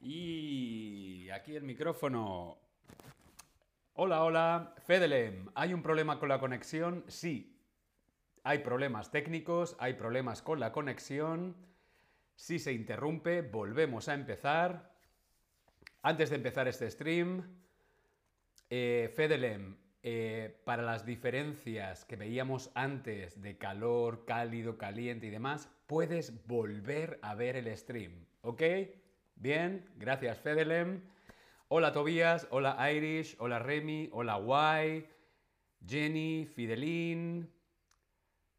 y aquí el micrófono. Hola, hola, Fedelem. ¿Hay un problema con la conexión? Sí. Hay problemas técnicos, hay problemas con la conexión. Si se interrumpe, volvemos a empezar. Antes de empezar este stream, eh, Fedelem, eh, para las diferencias que veíamos antes de calor, cálido, caliente y demás, puedes volver a ver el stream, ¿ok? Bien, gracias Fedelem. Hola Tobías, hola Irish, hola Remy, hola Guay, Jenny, Fidelín,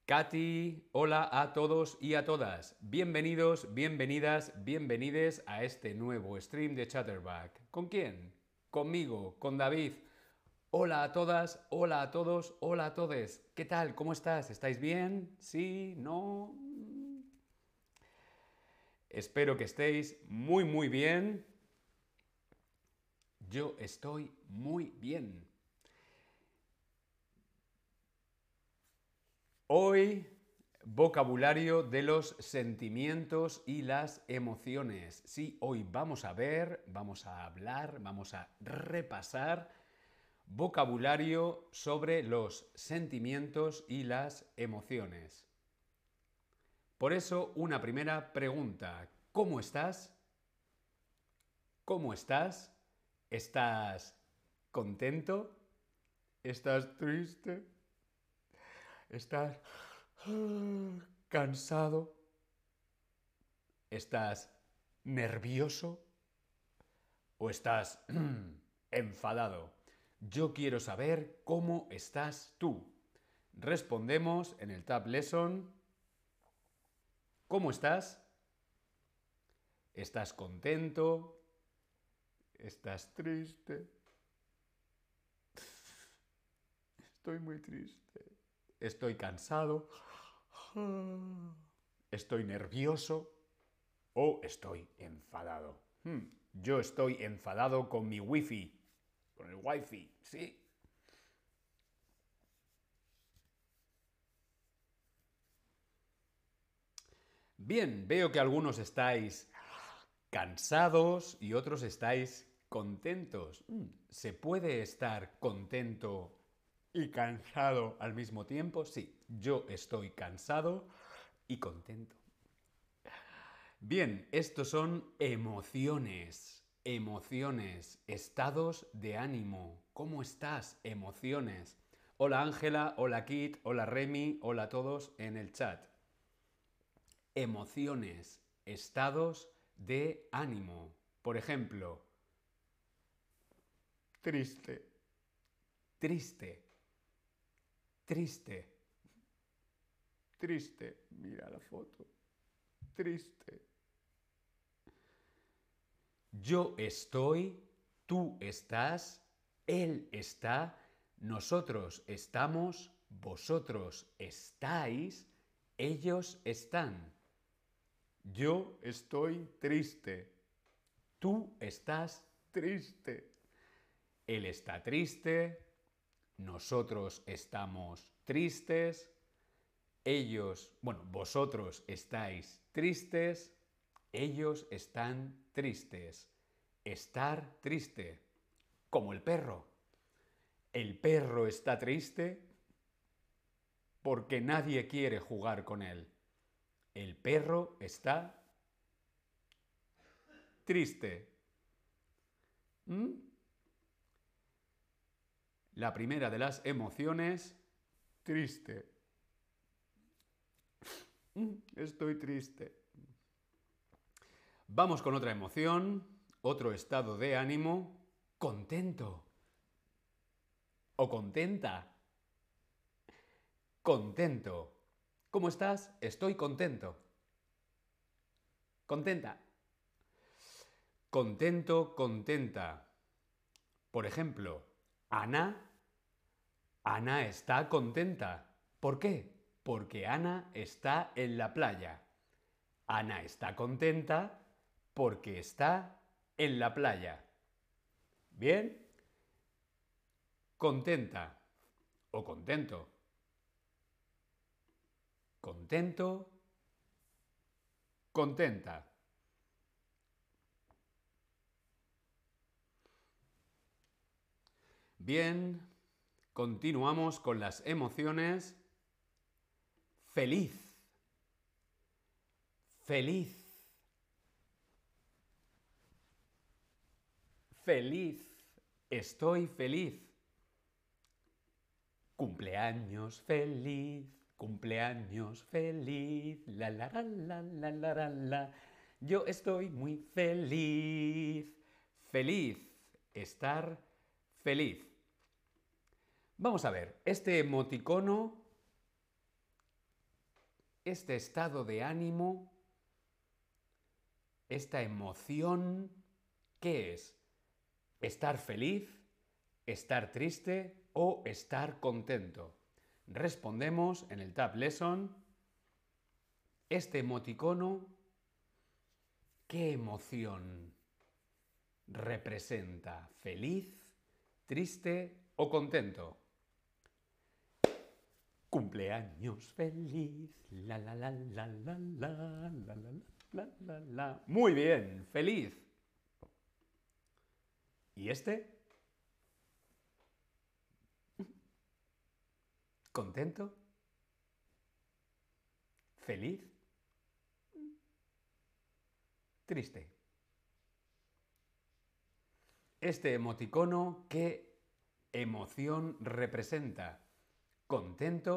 Katy, hola a todos y a todas. Bienvenidos, bienvenidas, bienvenides a este nuevo stream de Chatterback. ¿Con quién? Conmigo, con David. Hola a todas, hola a todos, hola a todos. ¿Qué tal? ¿Cómo estás? ¿Estáis bien? ¿Sí? ¿No? Espero que estéis muy, muy bien. Yo estoy muy bien. Hoy, vocabulario de los sentimientos y las emociones. Sí, hoy vamos a ver, vamos a hablar, vamos a repasar vocabulario sobre los sentimientos y las emociones. Por eso, una primera pregunta. ¿Cómo estás? ¿Cómo estás? ¿Estás contento? ¿Estás triste? ¿Estás cansado? ¿Estás nervioso? ¿O estás enfadado? Yo quiero saber cómo estás tú. Respondemos en el Tab Lesson. ¿Cómo estás? ¿Estás contento? ¿Estás triste? Estoy muy triste estoy cansado, estoy nervioso o estoy enfadado. Hmm, yo estoy enfadado con mi wifi, con el wifi, sí. Bien, veo que algunos estáis cansados y otros estáis contentos. Hmm, ¿Se puede estar contento y cansado al mismo tiempo? Sí, yo estoy cansado y contento. Bien, estos son emociones, emociones, estados de ánimo. ¿Cómo estás? Emociones. Hola Ángela, hola Kit, hola Remy, hola a todos en el chat. Emociones, estados de ánimo. Por ejemplo, triste, triste, Triste. Triste. Mira la foto. Triste. Yo estoy, tú estás, él está, nosotros estamos, vosotros estáis, ellos están. Yo estoy triste. Tú estás triste. Él está triste, nosotros estamos tristes, ellos, bueno, vosotros estáis tristes, ellos están tristes. Estar triste, como el perro. El perro está triste porque nadie quiere jugar con él. El perro está triste. ¿Mm? La primera de las emociones, triste. Estoy triste. Vamos con otra emoción, otro estado de ánimo, contento. O contenta. Contento. ¿Cómo estás? Estoy contento. Contenta. Contento, contenta. Por ejemplo, Ana Ana está contenta. ¿Por qué? Porque Ana está en la playa. Ana está contenta porque está en la playa. ¿Bien? Contenta o contento. Contento, contenta. Bien, continuamos con las emociones. Feliz. Feliz. Feliz. Estoy feliz. Cumpleaños feliz. Cumpleaños feliz. La la la la la la la. Yo estoy muy feliz. Feliz. Estar feliz. Vamos a ver, este emoticono, este estado de ánimo, esta emoción, ¿qué es? ¿Estar feliz? ¿Estar triste? ¿O estar contento? Respondemos en el Tab Lesson. Este emoticono, ¿qué emoción representa? ¿Feliz? ¿Triste o contento? Cumpleaños feliz, la la la la la la la la la la la. Muy bien, feliz. ¿Y este? ¿Contento? ¿Feliz? Triste. Este emoticono, ¿qué emoción representa? ¿Contento,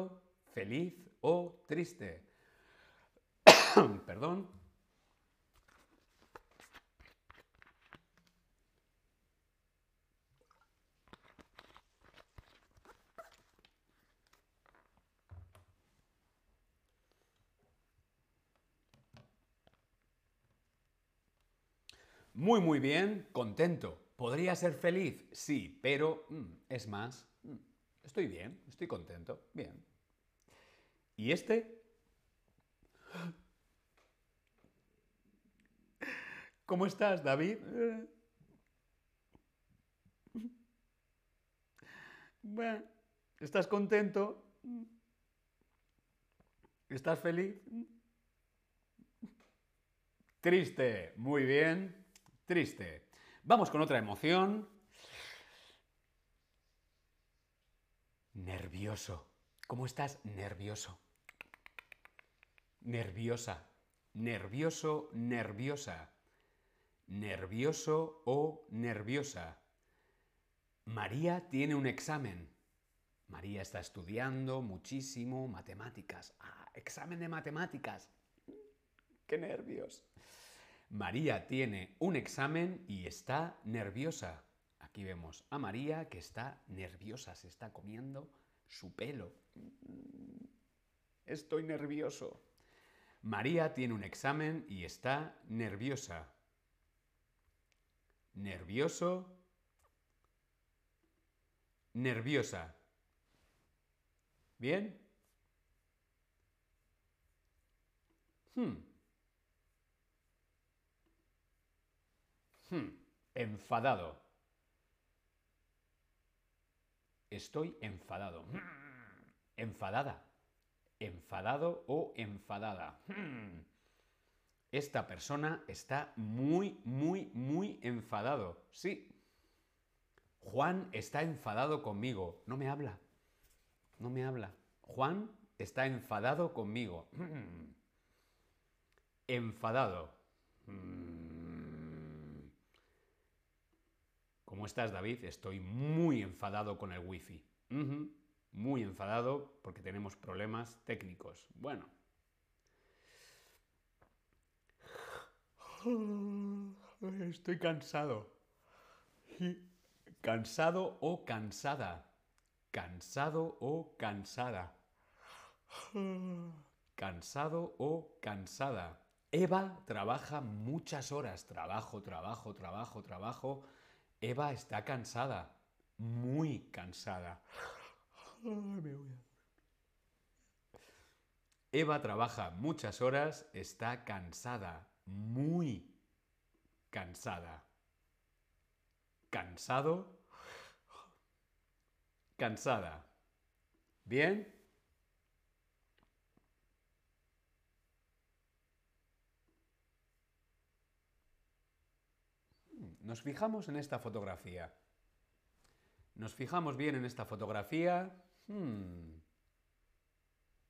feliz o triste? Perdón. Muy, muy bien, contento. ¿Podría ser feliz? Sí, pero mm, es más, mm, estoy bien, estoy contento, bien. ¿Y este? ¿Cómo estás, David? ¿estás contento? ¿Estás feliz? Triste, muy bien, triste. Vamos con otra emoción. Nervioso. ¿Cómo estás? Nervioso. Nerviosa. Nervioso, nerviosa. Nervioso o nerviosa. María tiene un examen. María está estudiando muchísimo matemáticas. Ah, examen de matemáticas. ¡Qué nervios! María tiene un examen y está nerviosa. Aquí vemos a María que está nerviosa, se está comiendo su pelo. Estoy nervioso. María tiene un examen y está nerviosa. Nervioso. Nerviosa. ¿Bien? Hmm. Hmm, enfadado. Estoy enfadado. Hmm, enfadada. Enfadado o enfadada. Hmm. Esta persona está muy, muy, muy enfadado. Sí. Juan está enfadado conmigo. No me habla. No me habla. Juan está enfadado conmigo. Enfadado. ¿Cómo estás, David? Estoy muy enfadado con el wifi. Muy enfadado porque tenemos problemas técnicos. Bueno. Estoy cansado. Cansado o cansada. Cansado o cansada. Cansado o cansada. Eva trabaja muchas horas. Trabajo, trabajo, trabajo, trabajo. Eva está cansada, muy cansada. Eva trabaja muchas horas, está cansada, muy cansada. Cansado, cansada. ¿Bien? Nos fijamos en esta fotografía. Nos fijamos bien en esta fotografía. Hmm.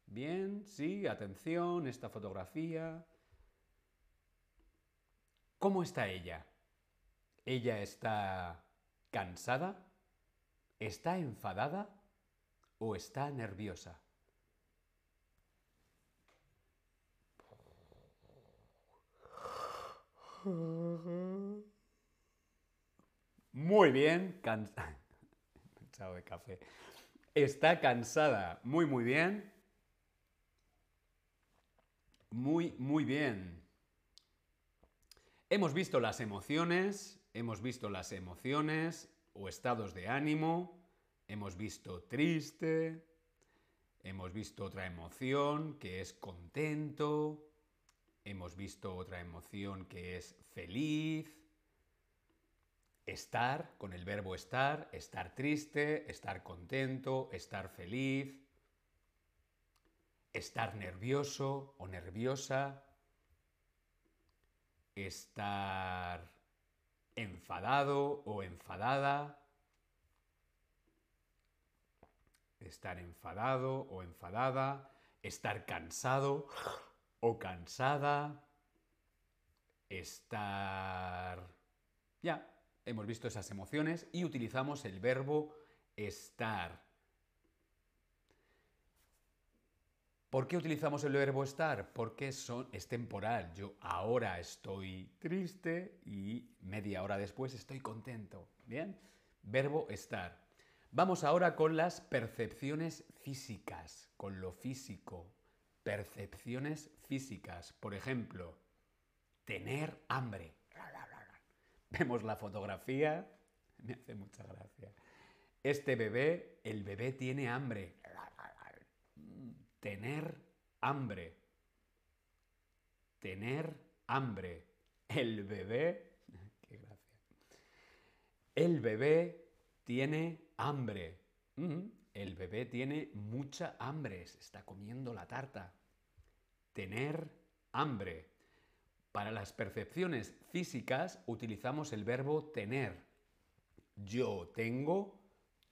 Bien, sí, atención, esta fotografía. ¿Cómo está ella? ¿Ella está cansada? ¿Está enfadada? ¿O está nerviosa? Muy bien, cansada. de café. Está cansada. Muy, muy bien. Muy, muy bien. Hemos visto las emociones, hemos visto las emociones o estados de ánimo, hemos visto triste, hemos visto otra emoción que es contento, hemos visto otra emoción que es feliz, estar, con el verbo estar, estar triste, estar contento, estar feliz, estar nervioso o nerviosa, estar enfadado o enfadada, estar enfadado o enfadada, estar cansado o cansada, estar... Ya, hemos visto esas emociones y utilizamos el verbo estar. ¿Por qué utilizamos el verbo estar? Porque son, es temporal. Yo ahora estoy triste y media hora después estoy contento. ¿Bien? Verbo estar. Vamos ahora con las percepciones físicas, con lo físico. Percepciones físicas. Por ejemplo, tener hambre. Vemos la fotografía, me hace mucha gracia. Este bebé, el bebé tiene hambre. Tener hambre. Tener hambre. El bebé, qué gracia. El bebé tiene hambre. El bebé tiene mucha hambre, se está comiendo la tarta. Tener hambre. Para las percepciones físicas utilizamos el verbo tener. Yo tengo,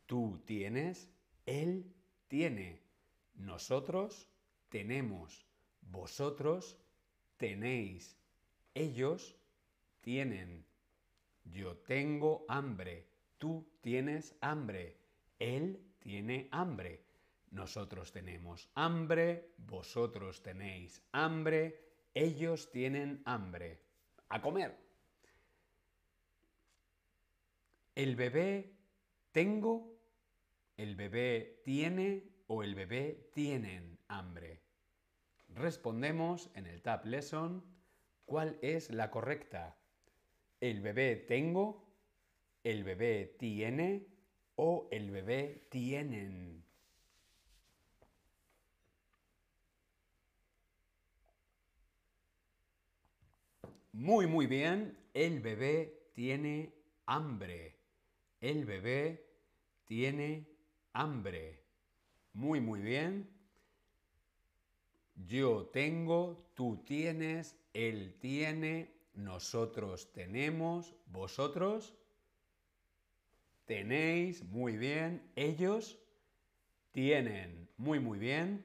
tú tienes, él tiene, nosotros tenemos, vosotros tenéis, ellos tienen. Yo tengo hambre, tú tienes hambre, él tiene hambre. Nosotros tenemos hambre, vosotros tenéis hambre, ellos tienen hambre. A comer. El bebé tengo, el bebé tiene o el bebé tienen hambre. Respondemos en el Tab Lesson cuál es la correcta. El bebé tengo, el bebé tiene o el bebé tienen. Muy, muy bien. El bebé tiene hambre. El bebé tiene hambre. Muy, muy bien. Yo tengo, tú tienes, él tiene, nosotros tenemos, vosotros tenéis, muy bien, ellos tienen, muy, muy bien.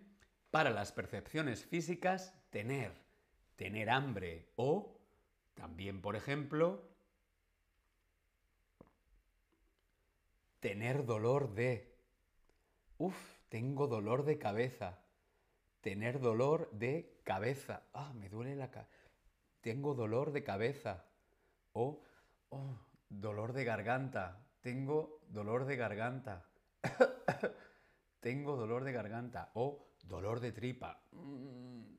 Para las percepciones físicas, tener, tener hambre o también, por ejemplo, tener dolor de... Uf, tengo dolor de cabeza. Tener dolor de cabeza. Ah, me duele la cabeza. Tengo dolor de cabeza. O, oh, dolor de garganta. Tengo dolor de garganta. tengo dolor de garganta. O dolor de tripa. Mm,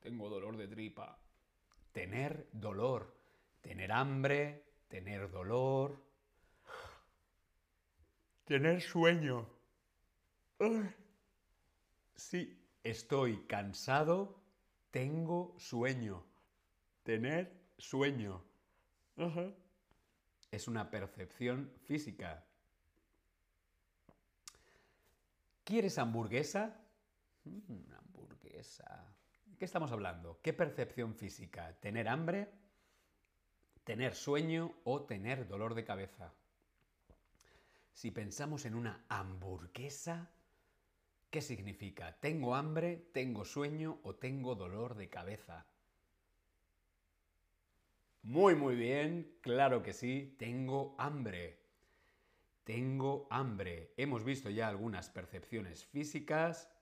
tengo dolor de tripa tener dolor, tener hambre, tener dolor, tener sueño. Sí, Estoy cansado, tengo sueño. Tener sueño. Es una percepción física. ¿Quieres hamburguesa? Mm, hamburguesa. ¿Qué estamos hablando? ¿Qué percepción física? ¿Tener hambre? ¿Tener sueño o tener dolor de cabeza? Si pensamos en una hamburguesa, ¿qué significa? ¿Tengo hambre, tengo sueño o tengo dolor de cabeza? Muy, muy bien, claro que sí, tengo hambre. Tengo hambre. Hemos visto ya algunas percepciones físicas,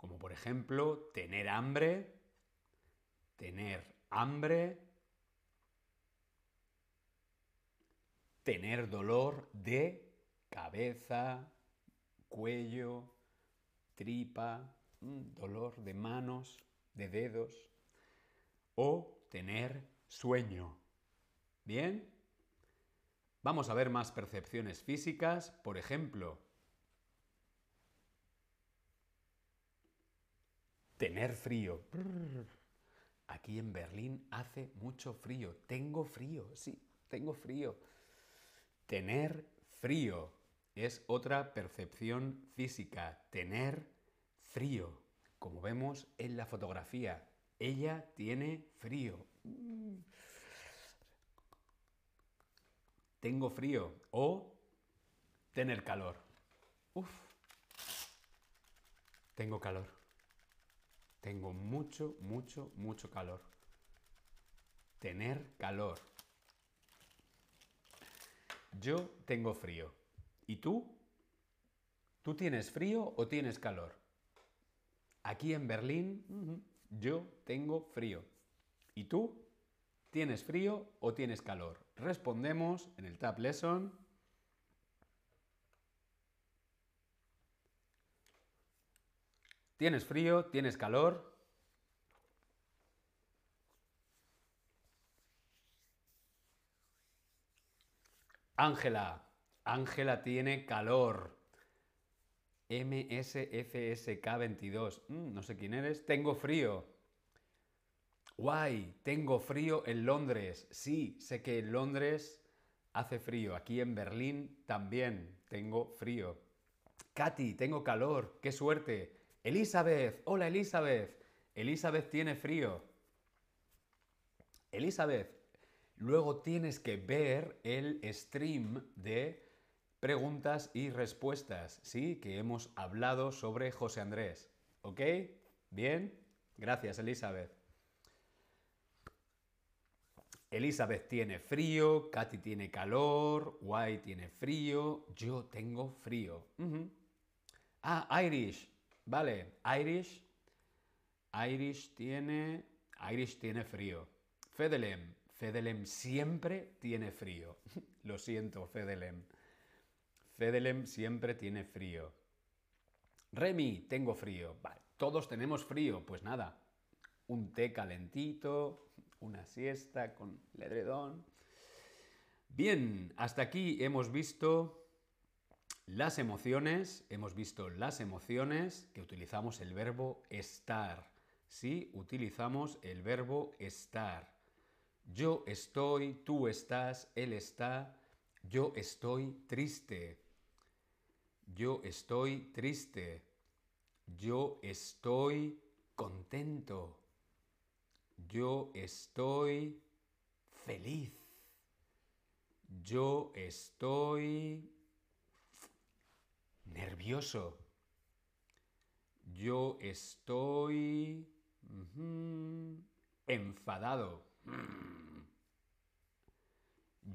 como por ejemplo tener hambre, tener hambre, tener dolor de cabeza, cuello, tripa, mm, dolor de manos, de dedos, o tener sueño. ¿Bien? Vamos a ver más percepciones físicas, por ejemplo, tener frío. Aquí en Berlín hace mucho frío. Tengo frío, sí, tengo frío. Tener frío es otra percepción física. Tener frío. Como vemos en la fotografía, ella tiene frío. Tengo frío o tener calor. Uf. Tengo calor. Tengo mucho, mucho, mucho calor. Tener calor. Yo tengo frío. ¿Y tú? ¿Tú tienes frío o tienes calor? Aquí en Berlín, yo tengo frío. ¿Y tú? ¿Tienes frío o tienes calor? Respondemos en el Tab Lesson. ¿Tienes frío? ¿Tienes calor? Ángela. Ángela tiene calor. MSFSK22. Mm, no sé quién eres. Tengo frío. Guay, tengo frío en Londres. Sí, sé que en Londres hace frío. Aquí en Berlín también tengo frío. Katy, tengo calor. ¡Qué suerte! Elizabeth, hola Elizabeth. Elizabeth tiene frío. Elizabeth, luego tienes que ver el stream de preguntas y respuestas, ¿sí? Que hemos hablado sobre José Andrés. ¿Ok? Bien. Gracias, Elizabeth. Elizabeth tiene frío, Katy tiene calor, White tiene frío, yo tengo frío. Ah, Irish. Vale, Irish. Irish tiene. Irish tiene frío. Fedelem. Fedelem siempre tiene frío. Lo siento, Fedelem. Fedelem siempre tiene frío. Remy, tengo frío. Vale, todos tenemos frío. Pues nada, un té calentito, una siesta con el edredón. Bien, hasta aquí hemos visto las emociones, hemos visto las emociones que utilizamos el verbo estar. Sí, utilizamos el verbo estar. Yo estoy, tú estás, él está, yo estoy triste. Yo estoy triste. Yo estoy contento. Yo estoy feliz. Yo estoy Yo estoy enfadado.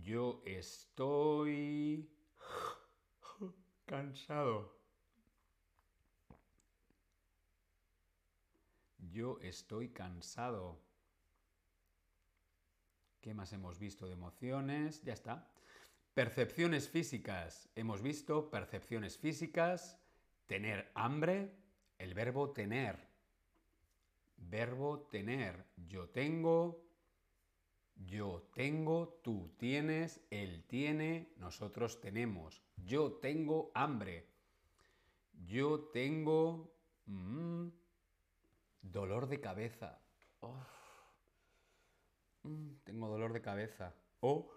Yo estoy cansado. Yo estoy cansado. ¿Qué más hemos visto de emociones? Ya está. Percepciones físicas. Hemos visto percepciones físicas. Tener hambre. El verbo tener. Verbo tener. Yo tengo. Yo tengo. Tú tienes. Él tiene. Nosotros tenemos. Yo tengo hambre. Yo tengo... Mm, Dolor de cabeza. Oh. Tengo dolor de cabeza. O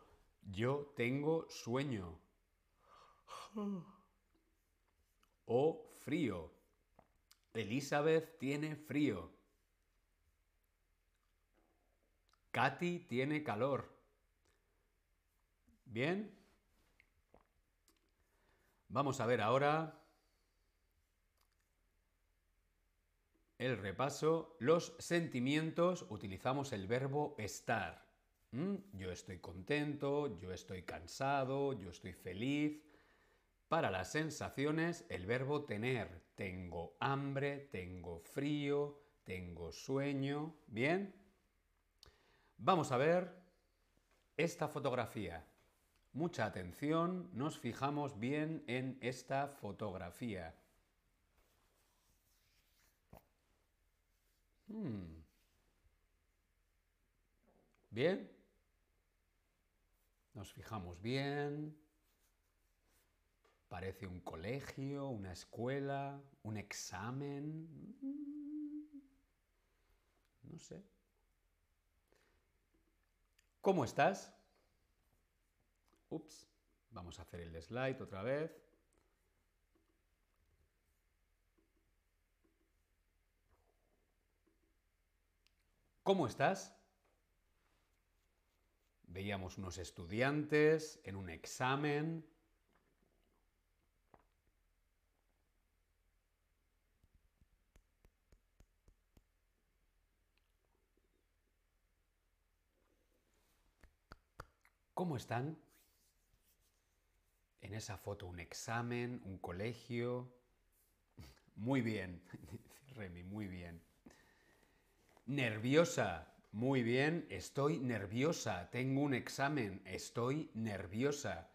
yo tengo sueño. O frío. Elizabeth tiene frío. Katy tiene calor. ¿Bien? Vamos a ver ahora el repaso. Los sentimientos utilizamos el verbo estar. ¿Mm? Yo estoy contento, yo estoy cansado, yo estoy feliz. Para las sensaciones, el verbo tener. Tengo hambre, tengo frío, tengo sueño. ¿Bien? Vamos a ver esta fotografía. Mucha atención, nos fijamos bien en esta fotografía. Hmm. ¿Bien? Nos fijamos bien. Parece un colegio, una escuela, un examen. No sé. ¿Cómo estás? Ups. Vamos a hacer el slide otra vez. ¿Cómo estás? Veíamos unos estudiantes en un examen. ¿Cómo están? En esa foto un examen, un colegio. Muy bien, Remy, muy bien. Nerviosa. Muy bien, estoy nerviosa. Tengo un examen. Estoy nerviosa.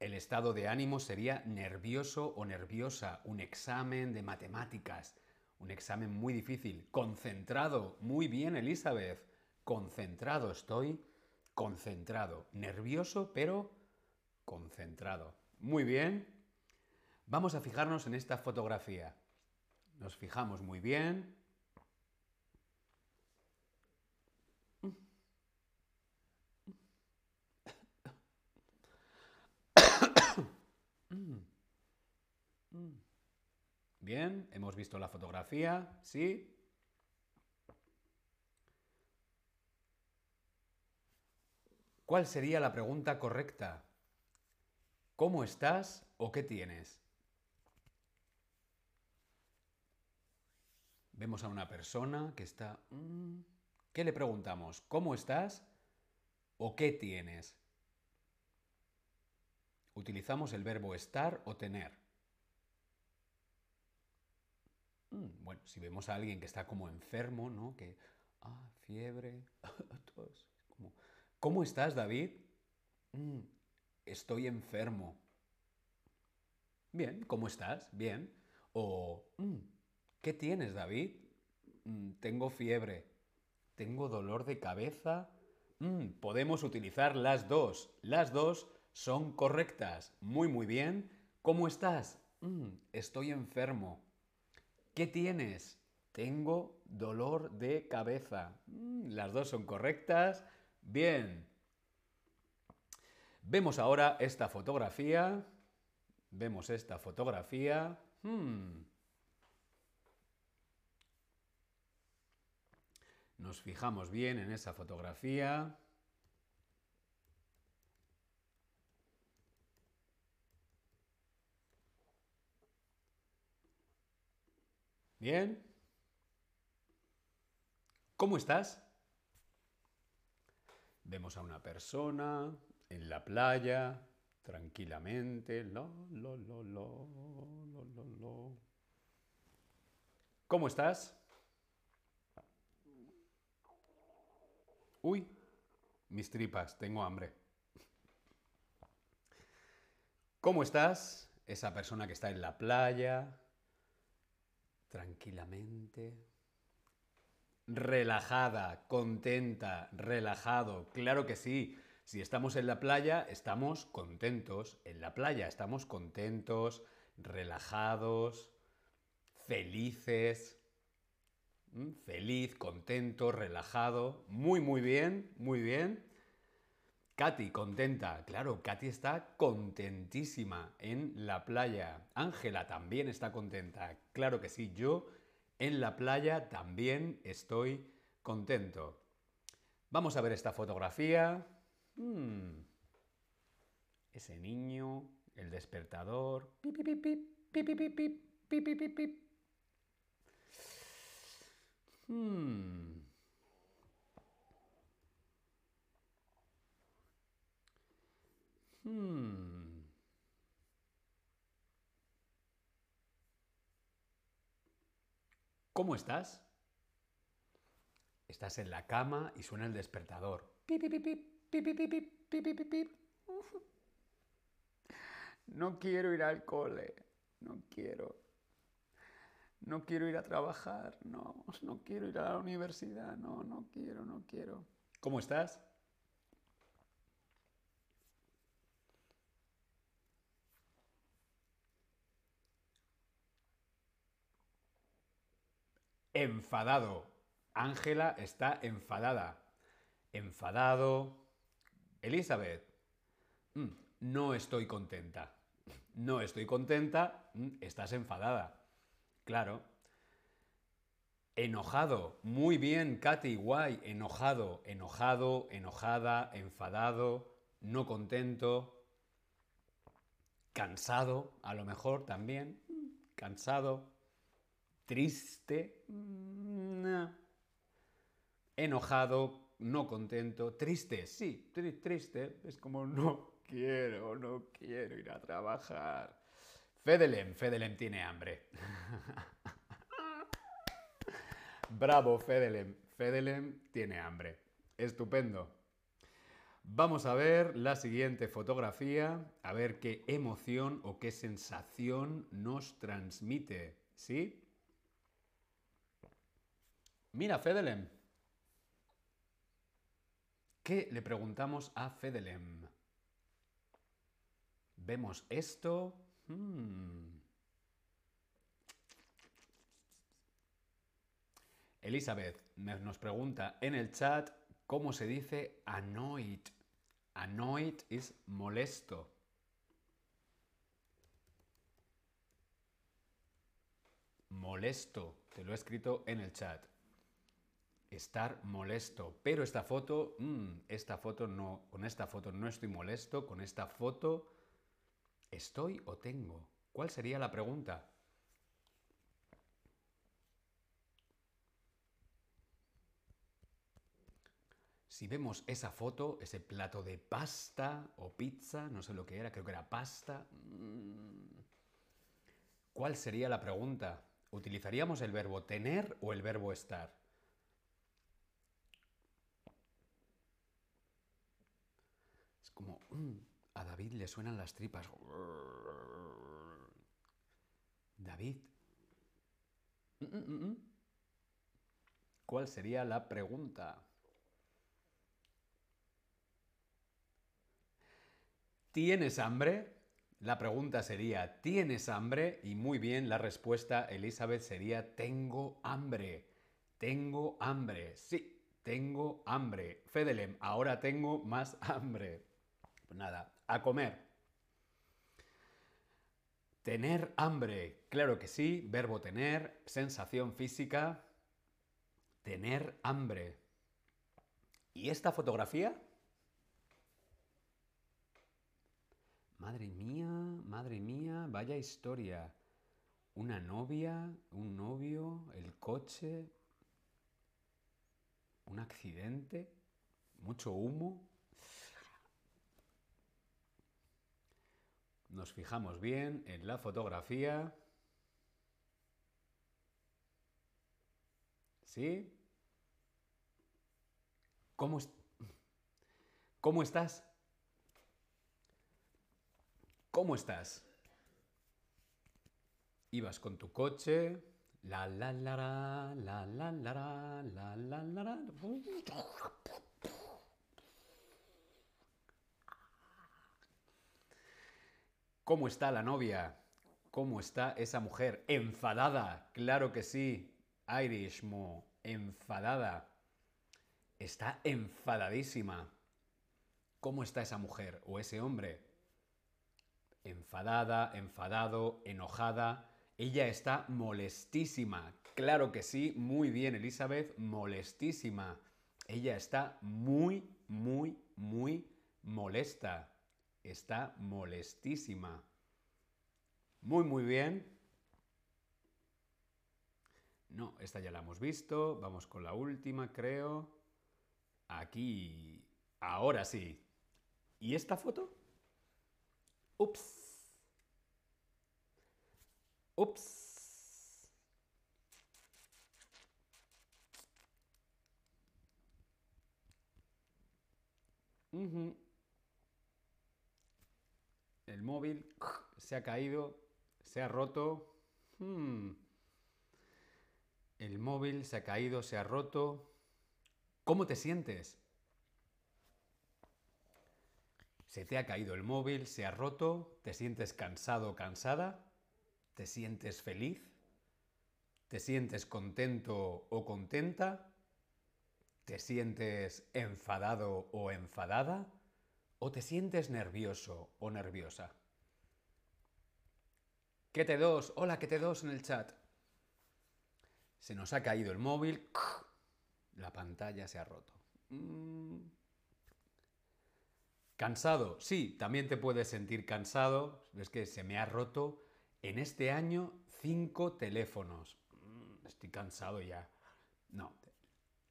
El estado de ánimo sería nervioso o nerviosa. Un examen de matemáticas. Un examen muy difícil. Concentrado. Muy bien, Elizabeth. Concentrado. Estoy concentrado. Nervioso, pero concentrado. Muy bien. Vamos a fijarnos en esta fotografía. Nos fijamos muy bien. Bien, hemos visto la fotografía, ¿sí? ¿Cuál sería la pregunta correcta? ¿Cómo estás o qué tienes? Vemos a una persona que está... Mm, ¿Qué le preguntamos? ¿Cómo estás o qué tienes? Utilizamos el verbo estar o tener. Mm, bueno, si vemos a alguien que está como enfermo, ¿no? Que, ah, fiebre, ¿Cómo estás, David? Mm, estoy enfermo. Bien, ¿cómo estás? Bien. O, mm, ¿qué tienes, David? tengo fiebre. Tengo dolor de cabeza. podemos utilizar las dos. Las dos son correctas. Muy, muy bien. ¿Cómo estás? estoy enfermo. ¿Qué tienes? Tengo dolor de cabeza. Mm, las dos son correctas. Bien. Vemos ahora esta fotografía. Vemos esta fotografía. Hmm. Nos fijamos bien en esa fotografía. Bien. ¿Cómo estás? Vemos a una persona en la playa, tranquilamente. ¿Cómo estás? Uy, mis tripas, tengo hambre. ¿Cómo estás? Esa persona que está en la playa, tranquilamente. Relajada, contenta, relajado. Claro que sí. Si estamos en la playa, estamos contentos. En la playa estamos contentos, relajados, felices. ¿Mm? Feliz, contento, relajado. Muy, muy bien, muy bien. Katy, contenta. Claro, Katy está contentísima en la playa. Ángela también está contenta. Claro que sí, yo en la playa también estoy contento. Vamos a ver esta fotografía. Hmm. Ese niño, el despertador. Pip, pip, pip, Hmm. Hmm. ¿Cómo estás? Estás en la cama y suena el despertador. No quiero ir al cole. No quiero. No quiero ir a trabajar. No, no quiero ir a la universidad. No, no quiero, no quiero. ¿Cómo estás? Enfadado. Ángela está enfadada. Enfadado. Elizabeth. Mm, no estoy contenta. No estoy contenta. Mm, estás enfadada. Claro. Enojado. Muy bien, Katy, guay. Enojado, enojado, enojada, enfadado, no contento. Cansado, a lo mejor también. Cansado. Triste. Mm, enojado, no contento. Triste, sí, triste. Es como no quiero, no quiero ir a trabajar. Fedelem, Fedelem tiene hambre. Bravo, Fedelem. Fedelem tiene hambre. Estupendo. Vamos a ver la siguiente fotografía, a ver qué emoción o qué sensación nos transmite. ¿Sí? Mira, Fedelem. ¿Qué le preguntamos a Fedelem? Vemos esto Hmm. Elizabeth nos pregunta en el chat cómo se dice annoyed. Annoyed es molesto. Molesto, te lo he escrito en el chat. Estar molesto. Pero esta foto, hmm, esta foto no, con esta foto no estoy molesto, con esta foto ¿Estoy o tengo? ¿Cuál sería la pregunta? Si vemos esa foto, ese plato de pasta o pizza, no sé lo que era, creo que era pasta. Mm, ¿Cuál sería la pregunta? ¿Utilizaríamos el verbo tener o el verbo estar? Como, mm, a David le suenan las tripas. David. Mm, mm, ¿Cuál sería la pregunta? ¿Tienes hambre? La pregunta sería, ¿tienes hambre? Y muy bien, la respuesta, Elizabeth, sería, tengo hambre. Tengo hambre. Sí, tengo hambre. Fedelem, ahora tengo más hambre. Pues nada, a comer. Tener hambre, claro que sí, verbo tener, sensación física, tener hambre. ¿Y esta fotografía? Madre mía, madre mía, vaya historia. Una novia, un novio, el coche, un accidente, mucho humo. Nos fijamos bien en la fotografía. ¿Sí? ¿Cómo, ¿Cómo estás? ¿Cómo estás? Ibas con tu coche. La la la la la la la la la la ¿Cómo está la novia? ¿Cómo está esa mujer? Enfadada, claro que sí. Irish Mo, enfadada. Está enfadadísima. ¿Cómo está esa mujer o ese hombre? Enfadada, enfadado, enojada. Ella está molestísima. Claro que sí, muy bien, Elizabeth, molestísima. Ella está muy, muy, muy molesta. Está molestísima. Muy, muy bien. No, esta ya la hemos visto. Vamos con la última, creo. Aquí. Ahora sí. ¿Y esta foto? Ups. Ups. El móvil se ha caído, se ha roto. Hmm. El móvil se ha caído, se ha roto. ¿Cómo te sientes? Se te ha caído el móvil, se ha roto, te sientes cansado o cansada, te sientes feliz, te sientes contento o contenta, te sientes enfadado o enfadada, o te sientes nervioso o nerviosa. ¿Qué te dos? Hola, ¿qué te dos en el chat? Se nos ha caído el móvil, la pantalla se ha roto. Mm. Cansado, sí, también te puedes sentir cansado. Es que se me ha roto en este año cinco teléfonos. Mm, estoy cansado ya. No.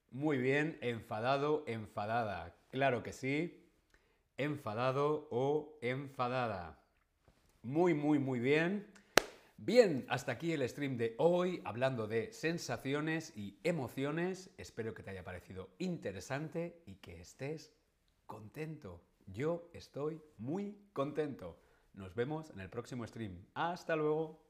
Muy bien, enfadado, enfadada. Claro que sí. Enfadado o enfadada. Muy, muy, muy bien. Bien, hasta aquí el stream de hoy hablando de sensaciones y emociones. Espero que te haya parecido interesante y que estés contento. Yo estoy muy contento. Nos vemos en el próximo stream. Hasta luego.